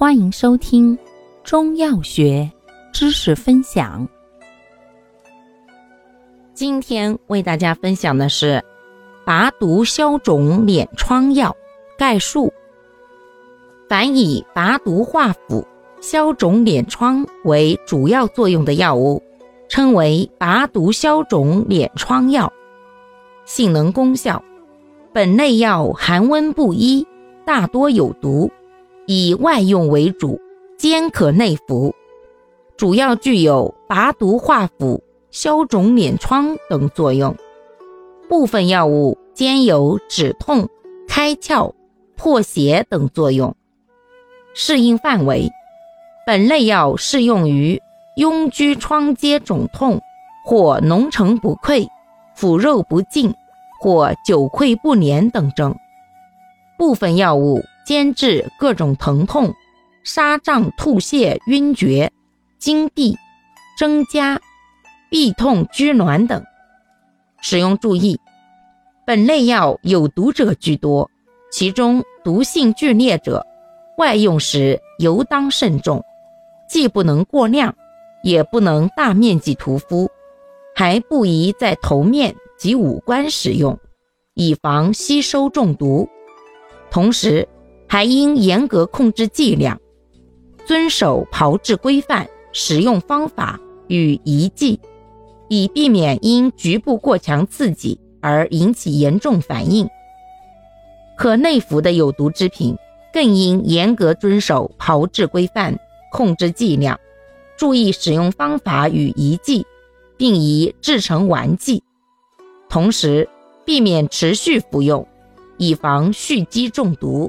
欢迎收听中药学知识分享。今天为大家分享的是拔毒消肿敛疮药概述。凡以拔毒化腐、消肿敛疮为主要作用的药物，称为拔毒消肿敛疮药。性能功效：本类药寒温不一，大多有毒。以外用为主，兼可内服，主要具有拔毒化腐、消肿敛疮等作用。部分药物兼有止痛、开窍、破邪等作用。适应范围：本类药适用于痈疽疮疖肿痛或脓成不溃、腐肉不净或久溃不粘等症。部分药物。兼治各种疼痛、沙胀、吐泻、晕厥、惊悸、增加、痹痛、拘挛等。使用注意：本类药有毒者居多，其中毒性剧烈者，外用时尤当慎重，既不能过量，也不能大面积涂敷，还不宜在头面及五官使用，以防吸收中毒。同时，还应严格控制剂量，遵守炮制规范、使用方法与宜剂，以避免因局部过强刺激而引起严重反应。可内服的有毒之品，更应严格遵守炮制规范，控制剂量，注意使用方法与宜剂，并宜制成丸剂。同时，避免持续服用，以防蓄积中毒。